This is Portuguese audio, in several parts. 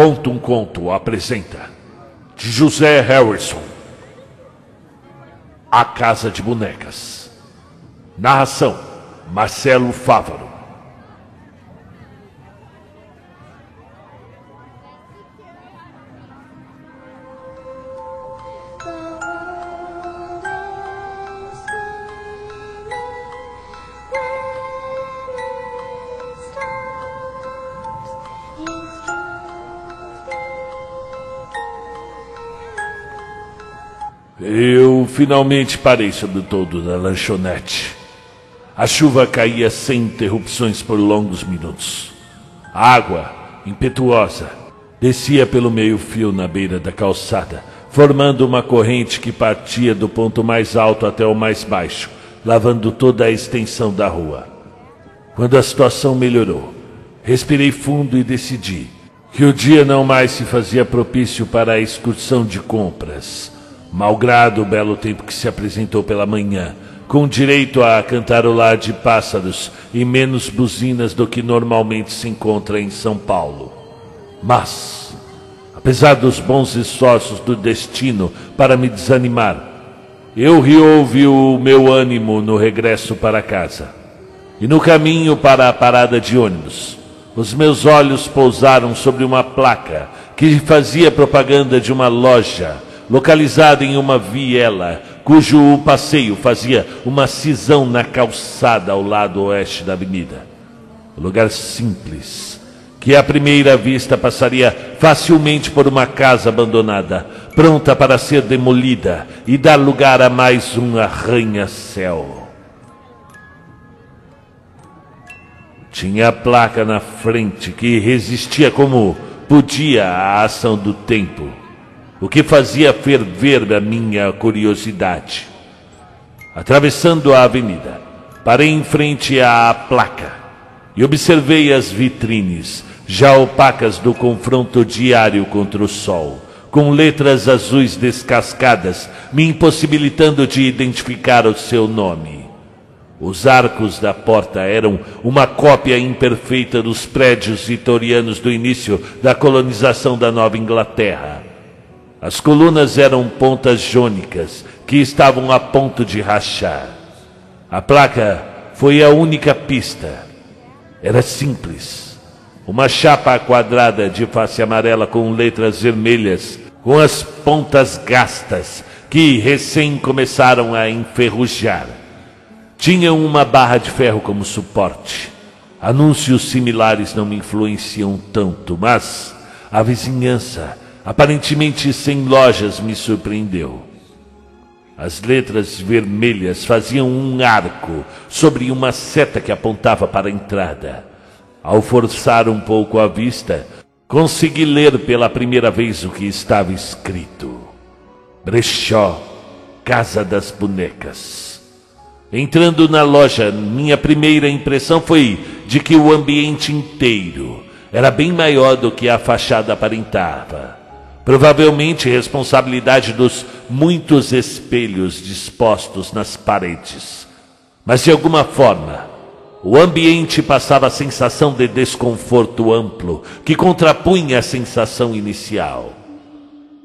Conta um Conto apresenta de José Harrison A Casa de Bonecas. Narração Marcelo Fávaro. Eu finalmente parei sobre o todo da lanchonete. A chuva caía sem interrupções por longos minutos. A água, impetuosa, descia pelo meio-fio na beira da calçada, formando uma corrente que partia do ponto mais alto até o mais baixo, lavando toda a extensão da rua. Quando a situação melhorou, respirei fundo e decidi que o dia não mais se fazia propício para a excursão de compras malgrado o belo tempo que se apresentou pela manhã, com direito a cantarolar de pássaros e menos buzinas do que normalmente se encontra em São Paulo. Mas, apesar dos bons esforços do destino para me desanimar, eu reouvi o meu ânimo no regresso para casa. E no caminho para a parada de ônibus, os meus olhos pousaram sobre uma placa que fazia propaganda de uma loja localizada em uma viela, cujo passeio fazia uma cisão na calçada ao lado oeste da avenida. Um lugar simples, que à primeira vista passaria facilmente por uma casa abandonada, pronta para ser demolida e dar lugar a mais um arranha-céu. Tinha a placa na frente que resistia como podia à ação do tempo o que fazia ferver a minha curiosidade. Atravessando a avenida, parei em frente à placa e observei as vitrines, já opacas do confronto diário contra o sol, com letras azuis descascadas, me impossibilitando de identificar o seu nome. Os arcos da porta eram uma cópia imperfeita dos prédios vitorianos do início da colonização da Nova Inglaterra as colunas eram pontas jônicas que estavam a ponto de rachar. A placa foi a única pista. Era simples. Uma chapa quadrada de face amarela com letras vermelhas, com as pontas gastas que recém começaram a enferrujar. Tinha uma barra de ferro como suporte. Anúncios similares não me influenciam tanto, mas a vizinhança aparentemente sem lojas, me surpreendeu. As letras vermelhas faziam um arco sobre uma seta que apontava para a entrada. Ao forçar um pouco a vista, consegui ler pela primeira vez o que estava escrito: Brechó, Casa das Bonecas. Entrando na loja, minha primeira impressão foi de que o ambiente inteiro era bem maior do que a fachada aparentava. Provavelmente responsabilidade dos muitos espelhos dispostos nas paredes. Mas de alguma forma, o ambiente passava a sensação de desconforto amplo que contrapunha a sensação inicial.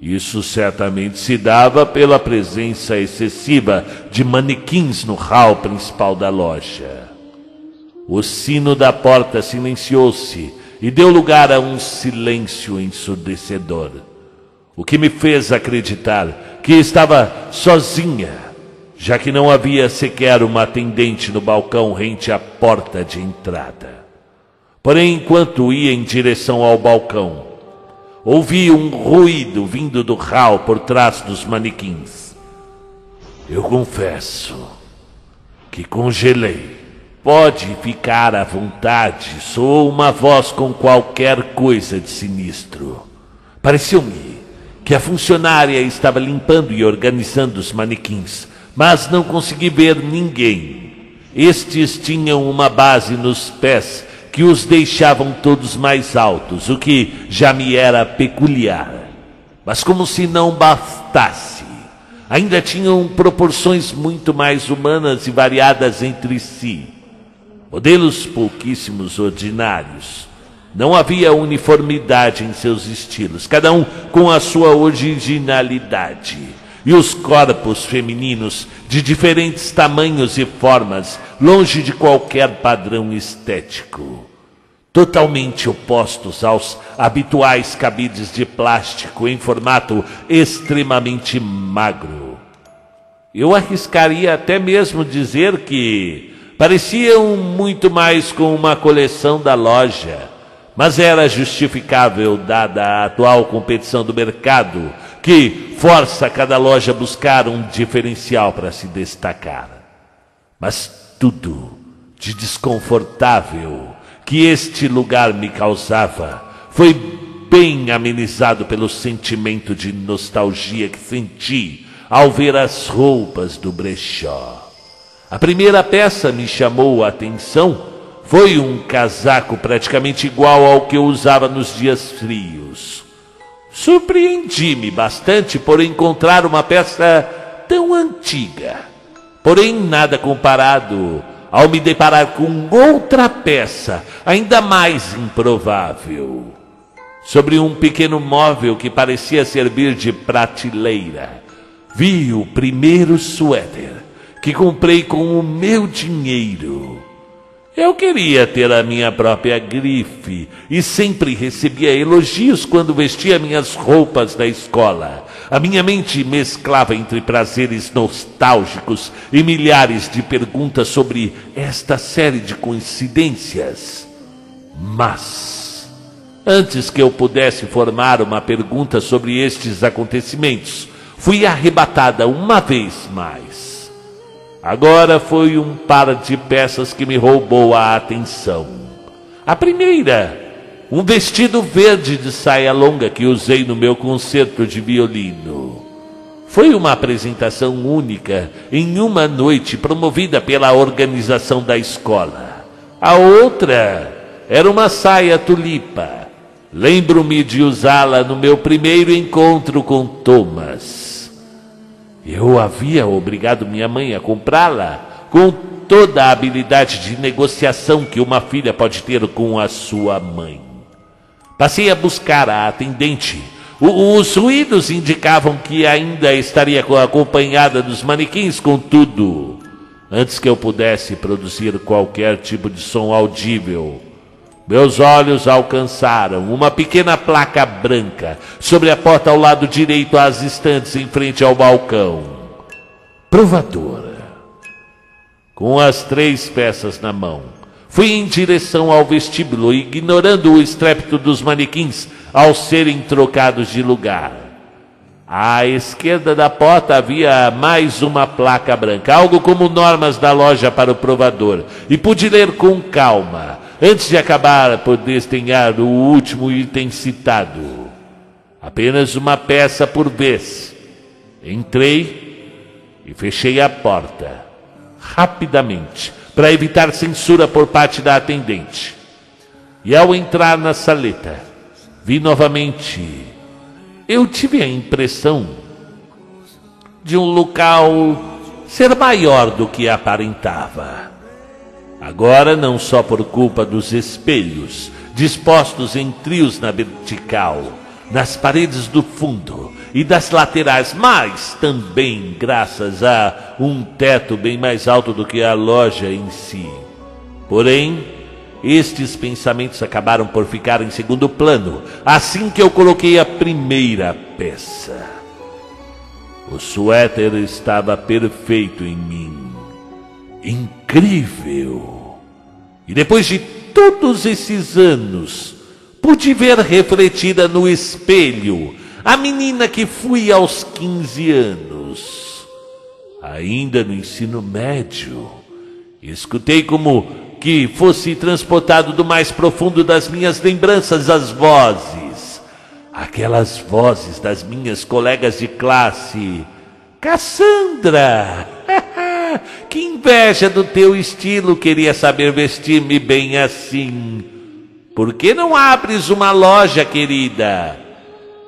Isso certamente se dava pela presença excessiva de manequins no hall principal da loja. O sino da porta silenciou-se e deu lugar a um silêncio ensurdecedor o que me fez acreditar que estava sozinha, já que não havia sequer uma atendente no balcão rente à porta de entrada. Porém, enquanto ia em direção ao balcão, ouvi um ruído vindo do hall por trás dos manequins. Eu confesso que congelei. Pode ficar à vontade, sou uma voz com qualquer coisa de sinistro. Pareceu-me que a funcionária estava limpando e organizando os manequins, mas não consegui ver ninguém. Estes tinham uma base nos pés que os deixavam todos mais altos, o que já me era peculiar. Mas como se não bastasse, ainda tinham proporções muito mais humanas e variadas entre si. Modelos pouquíssimos ordinários Não havia uniformidade em seus estilos, cada um com a sua originalidade. E os corpos femininos, de diferentes tamanhos e formas, longe de qualquer padrão estético. Totalmente opostos aos habituais cabides de plástico em formato extremamente magro. Eu arriscaria até mesmo dizer que pareciam muito mais com uma coleção da loja mas era justificável dada a atual competição do mercado, que força cada loja a buscar um diferencial para se destacar. Mas tudo de desconfortável que este lugar me causava foi bem amenizado pelo sentimento de nostalgia que senti ao ver as roupas do brechó. A primeira peça me chamou a atenção foi um casaco praticamente igual ao que eu usava nos dias frios. Surpreendi-me bastante por encontrar uma peça tão antiga. Porém, nada comparado ao me deparar com outra peça, ainda mais improvável. Sobre um pequeno móvel que parecia servir de prateleira, vi o primeiro suéter que comprei com o meu dinheiro. Eu queria ter a minha própria grife e sempre recebia elogios quando vestia minhas roupas da escola. A minha mente mesclava entre prazeres nostálgicos e milhares de perguntas sobre esta série de coincidências. Mas, antes que eu pudesse formar uma pergunta sobre estes acontecimentos, fui arrebatada uma vez mais Agora foi um par de peças que me roubou a atenção. A primeira, um vestido verde de saia longa que usei no meu concerto de violino. Foi uma apresentação única em uma noite promovida pela organização da escola. A outra era uma saia tulipa. Lembro-me de usá-la no meu primeiro encontro com Thomas. Eu havia obrigado minha mãe a comprá-la com toda a habilidade de negociação que uma filha pode ter com a sua mãe. Passei a buscar a atendente. O, os ruídos indicavam que ainda estaria acompanhada dos manequins, contudo, antes que eu pudesse produzir qualquer tipo de som audível, meus olhos alcançaram uma pequena placa branca sobre a porta ao lado direito às estantes em frente ao balcão. Provadora. Com as três peças na mão, fui em direção ao vestíbulo, ignorando o estrépito dos manequins ao serem trocados de lugar. À esquerda da porta havia mais uma placa branca, algo como normas da loja para o provador, e pude ler com calma antes de acabar por desdenhar o último item citado. Apenas uma peça por vez. Entrei e fechei a porta rapidamente para evitar censura por parte da atendente. E ao entrar na saleta, vi novamente. Eu tive a impressão de um local ser maior do que aparentava. Agora, não só por culpa dos espelhos, dispostos em trios na vertical, nas paredes do fundo e das laterais, mas também graças a um teto bem mais alto do que a loja em si. Porém, estes pensamentos acabaram por ficar em segundo plano assim que eu coloquei a primeira peça. O suéter estava perfeito em mim incrível. E depois de todos esses anos, pude ver refletida no espelho a menina que fui aos 15 anos, ainda no ensino médio. Escutei como que fosse transportado do mais profundo das minhas lembranças as vozes, aquelas vozes das minhas colegas de classe. Cassandra! Que inveja do teu estilo, queria saber vestir-me bem assim. Por que não abres uma loja, querida?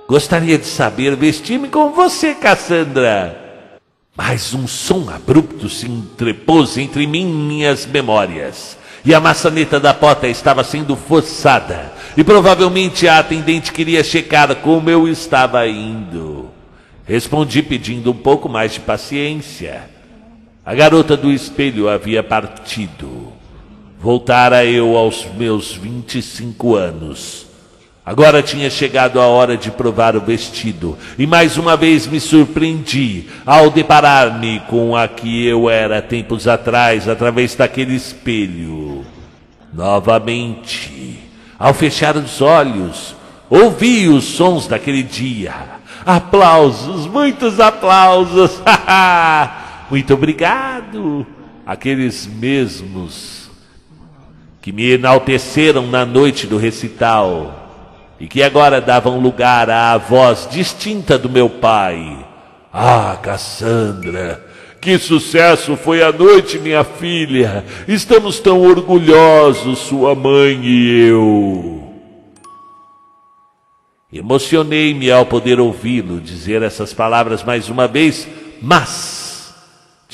Gostaria de saber vestir-me como você, Cassandra. Mas um som abrupto se entrepôs entre mim e minhas memórias. E a maçaneta da porta estava sendo forçada. e provavelmente a atendente queria checar como eu estava indo. Respondi pedindo um pouco mais de paciência. A garota do espelho havia partido. Voltara eu aos meus 25 anos. Agora tinha chegado a hora de provar o vestido, e mais uma vez me surpreendi ao deparar-me com a que eu era tempos atrás através daquele espelho. Novamente, ao fechar os olhos, ouvi os sons daquele dia. Aplausos, muitos aplausos. Muito obrigado. Aqueles mesmos que me enalteceram na noite do recital e que agora davam lugar à voz distinta do meu pai. Ah, Cassandra, que sucesso foi a noite, minha filha! Estamos tão orgulhosos, sua mãe e eu. Emocionei-me ao poder ouvi-lo dizer essas palavras mais uma vez, mas.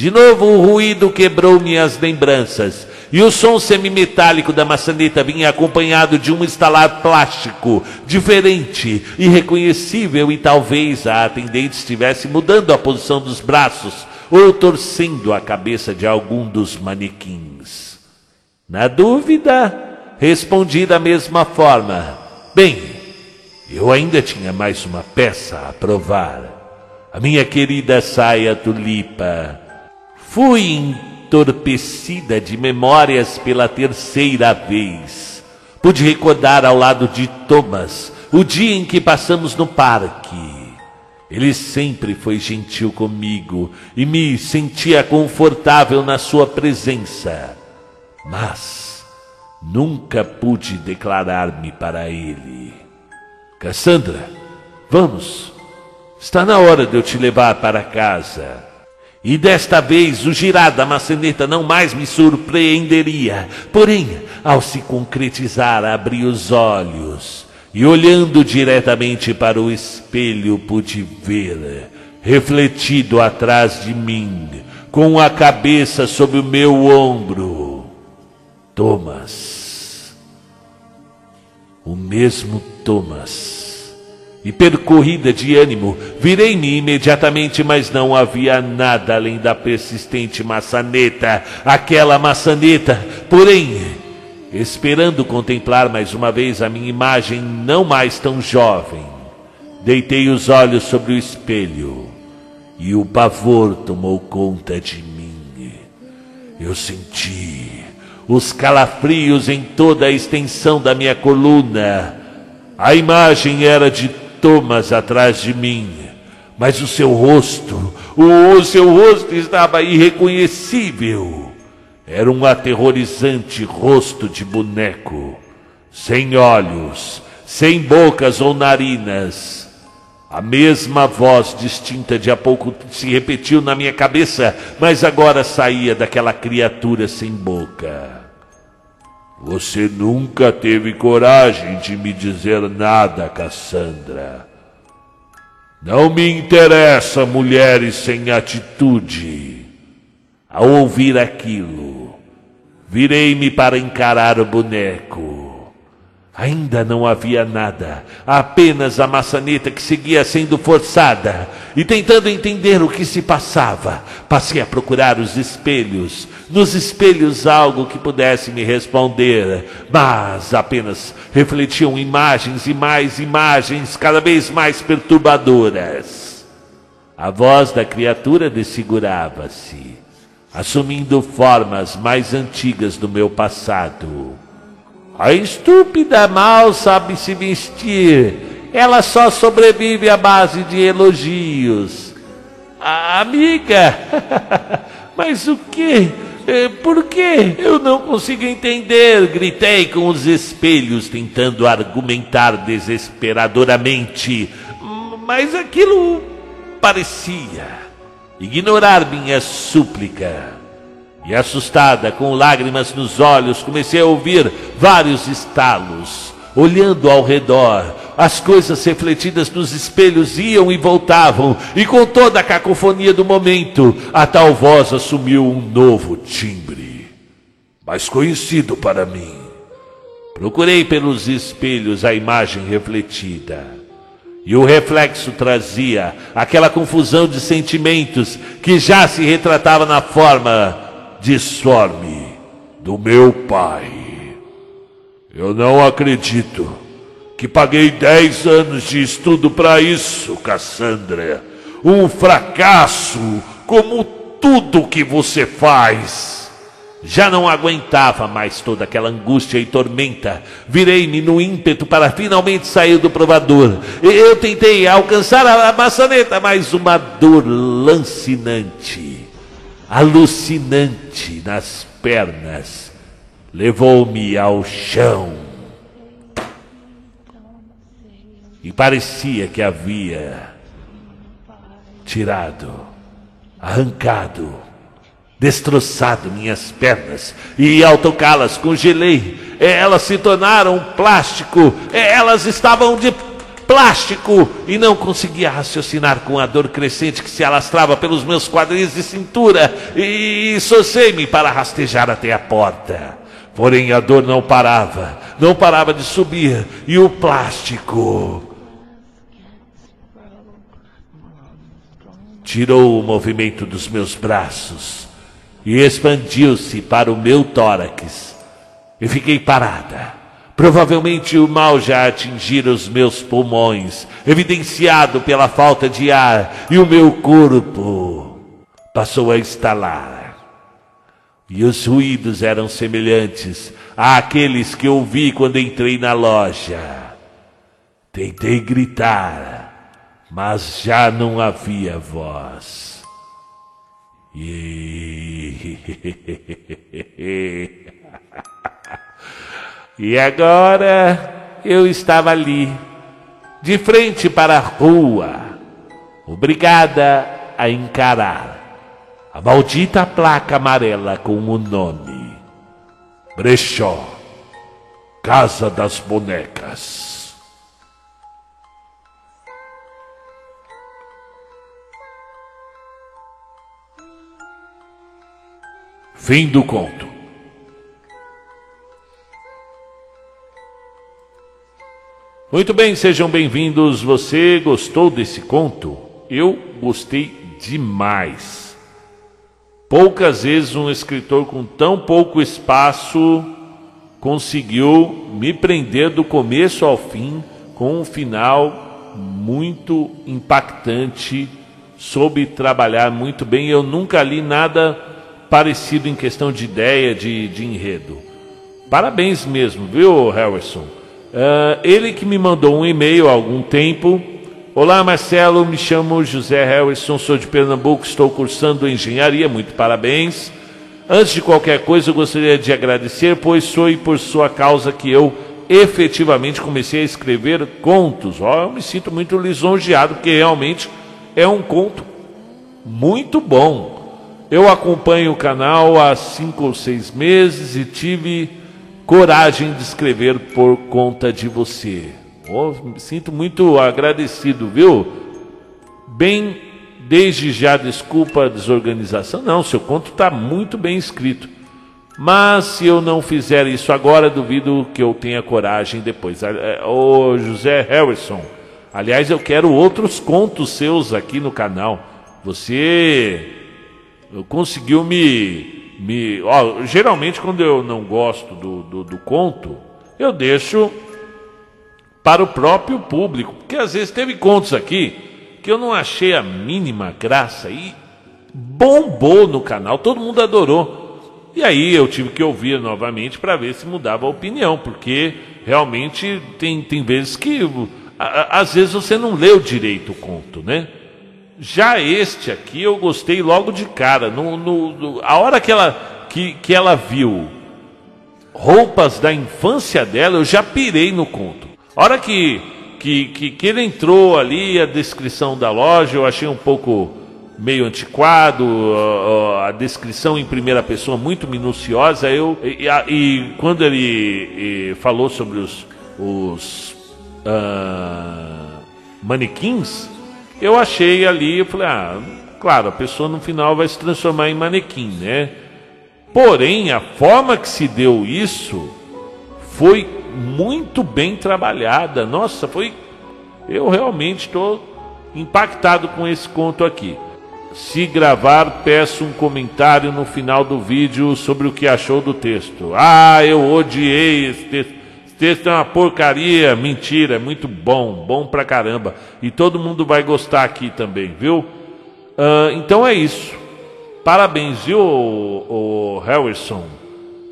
De novo o ruído quebrou minhas lembranças e o som semimetálico da maçaneta vinha acompanhado de um estalar plástico, diferente, irreconhecível, e talvez a atendente estivesse mudando a posição dos braços ou torcendo a cabeça de algum dos manequins. Na dúvida, respondi da mesma forma: Bem, eu ainda tinha mais uma peça a provar. A minha querida saia tulipa. Fui entorpecida de memórias pela terceira vez. Pude recordar ao lado de Thomas o dia em que passamos no parque. Ele sempre foi gentil comigo e me sentia confortável na sua presença. Mas nunca pude declarar-me para ele. Cassandra, vamos. Está na hora de eu te levar para casa. E desta vez o girar da maçaneta não mais me surpreenderia. Porém, ao se concretizar, abri os olhos e, olhando diretamente para o espelho, pude ver, refletido atrás de mim, com a cabeça sobre o meu ombro, Thomas. O mesmo Thomas e percorrida de ânimo, virei-me imediatamente, mas não havia nada além da persistente maçaneta, aquela maçaneta. Porém, esperando contemplar mais uma vez a minha imagem não mais tão jovem, deitei os olhos sobre o espelho e o pavor tomou conta de mim. Eu senti os calafrios em toda a extensão da minha coluna. A imagem era de Thomas atrás de mim, mas o seu rosto, o seu rosto estava irreconhecível. Era um aterrorizante rosto de boneco, sem olhos, sem bocas ou narinas. A mesma voz distinta de há pouco se repetiu na minha cabeça, mas agora saía daquela criatura sem boca. Você nunca teve coragem de me dizer nada, Cassandra. Não me interessa mulheres sem atitude. Ao ouvir aquilo, virei-me para encarar o boneco. Ainda não havia nada, apenas a maçaneta que seguia sendo forçada. E tentando entender o que se passava, passei a procurar os espelhos. Nos espelhos, algo que pudesse me responder, mas apenas refletiam imagens e mais imagens, cada vez mais perturbadoras. A voz da criatura desfigurava-se, assumindo formas mais antigas do meu passado. A estúpida mal sabe se vestir. Ela só sobrevive à base de elogios. A amiga, mas o que? É, por que? Eu não consigo entender. Gritei com os espelhos, tentando argumentar desesperadoramente. Mas aquilo parecia ignorar minha súplica. E assustada, com lágrimas nos olhos, comecei a ouvir vários estalos. Olhando ao redor, as coisas refletidas nos espelhos iam e voltavam, e com toda a cacofonia do momento, a tal voz assumiu um novo timbre, mais conhecido para mim. Procurei pelos espelhos a imagem refletida. E o reflexo trazia aquela confusão de sentimentos que já se retratava na forma disforme do meu pai. Eu não acredito que paguei dez anos de estudo para isso, Cassandra. Um fracasso como tudo que você faz. Já não aguentava mais toda aquela angústia e tormenta. Virei-me no ímpeto para finalmente sair do provador. Eu tentei alcançar a maçaneta, mas uma dor lancinante, alucinante nas pernas, levou-me ao chão. E parecia que havia tirado, arrancado, destroçado minhas pernas, e ao tocá-las congelei. Elas se tornaram plástico, elas estavam de plástico e não conseguia raciocinar com a dor crescente que se alastrava pelos meus quadris e cintura e socei-me para rastejar até a porta. Porém a dor não parava, não parava de subir e o plástico tirou o movimento dos meus braços e expandiu-se para o meu tórax. E fiquei parada. Provavelmente o mal já atingira os meus pulmões, evidenciado pela falta de ar, e o meu corpo passou a estalar. E os ruídos eram semelhantes àqueles que ouvi quando entrei na loja. Tentei gritar, mas já não havia voz. E... e agora eu estava ali, de frente para a rua, obrigada a encarar a maldita placa amarela com o nome Brechó, Casa das Bonecas. Fim do conto. Muito bem, sejam bem-vindos. Você gostou desse conto? Eu gostei demais. Poucas vezes um escritor com tão pouco espaço conseguiu me prender do começo ao fim com um final muito impactante, soube trabalhar muito bem. Eu nunca li nada parecido em questão de ideia, de, de enredo. Parabéns mesmo, viu, Harrison? Uh, ele que me mandou um e-mail há algum tempo. Olá, Marcelo, me chamo José Harrison, sou de Pernambuco, estou cursando engenharia, muito parabéns. Antes de qualquer coisa, eu gostaria de agradecer, pois foi por sua causa que eu efetivamente comecei a escrever contos. Oh, eu me sinto muito lisonjeado, porque realmente é um conto muito bom. Eu acompanho o canal há cinco ou seis meses e tive coragem de escrever por conta de você. Oh, me sinto muito agradecido, viu? Bem, desde já desculpa a desorganização. Não, seu conto está muito bem escrito. Mas se eu não fizer isso agora, duvido que eu tenha coragem depois. Ô José Harrison, aliás, eu quero outros contos seus aqui no canal. Você conseguiu me. Me ó, geralmente, quando eu não gosto do, do, do conto, eu deixo para o próprio público. Porque às vezes teve contos aqui que eu não achei a mínima graça e bombou no canal, todo mundo adorou. E aí eu tive que ouvir novamente para ver se mudava a opinião, porque realmente tem, tem vezes que às vezes você não leu direito o conto, né? Já este aqui eu gostei logo de cara. No, no, no, a hora que ela, que, que ela viu roupas da infância dela, eu já pirei no conto. A hora que, que, que, que ele entrou ali, a descrição da loja, eu achei um pouco meio antiquado, a, descrição em primeira pessoa muito minuciosa. Eu, e, e quando ele e, falou sobre os, os uh, manequins, eu achei ali, eu falei, ah, claro, a pessoa no final vai se transformar em manequim, né? Porém, a forma que se deu isso foi muito bem trabalhada. Nossa, foi. Eu realmente estou impactado com esse conto aqui. Se gravar, peço um comentário no final do vídeo sobre o que achou do texto. Ah, eu odiei esse texto. Texto é uma porcaria. Mentira, é muito bom, bom pra caramba. E todo mundo vai gostar aqui também, viu? Uh, então é isso. Parabéns, viu, o Harrison?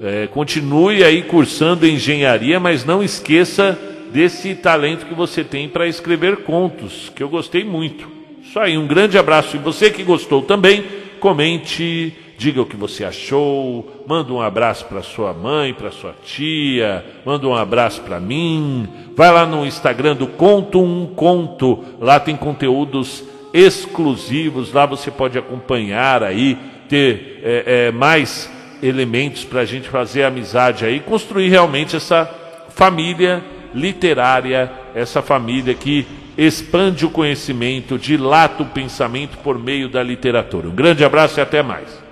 É, continue aí cursando engenharia, mas não esqueça desse talento que você tem para escrever contos, que eu gostei muito. Isso aí, um grande abraço. E você que gostou também, comente, diga o que você achou, manda um abraço para sua mãe, para sua tia, manda um abraço para mim. Vai lá no Instagram do Conto um Conto, lá tem conteúdos exclusivos, lá você pode acompanhar aí, ter é, é, mais elementos para a gente fazer amizade aí, construir realmente essa família literária, essa família que expande o conhecimento, dilata o pensamento por meio da literatura. Um grande abraço e até mais.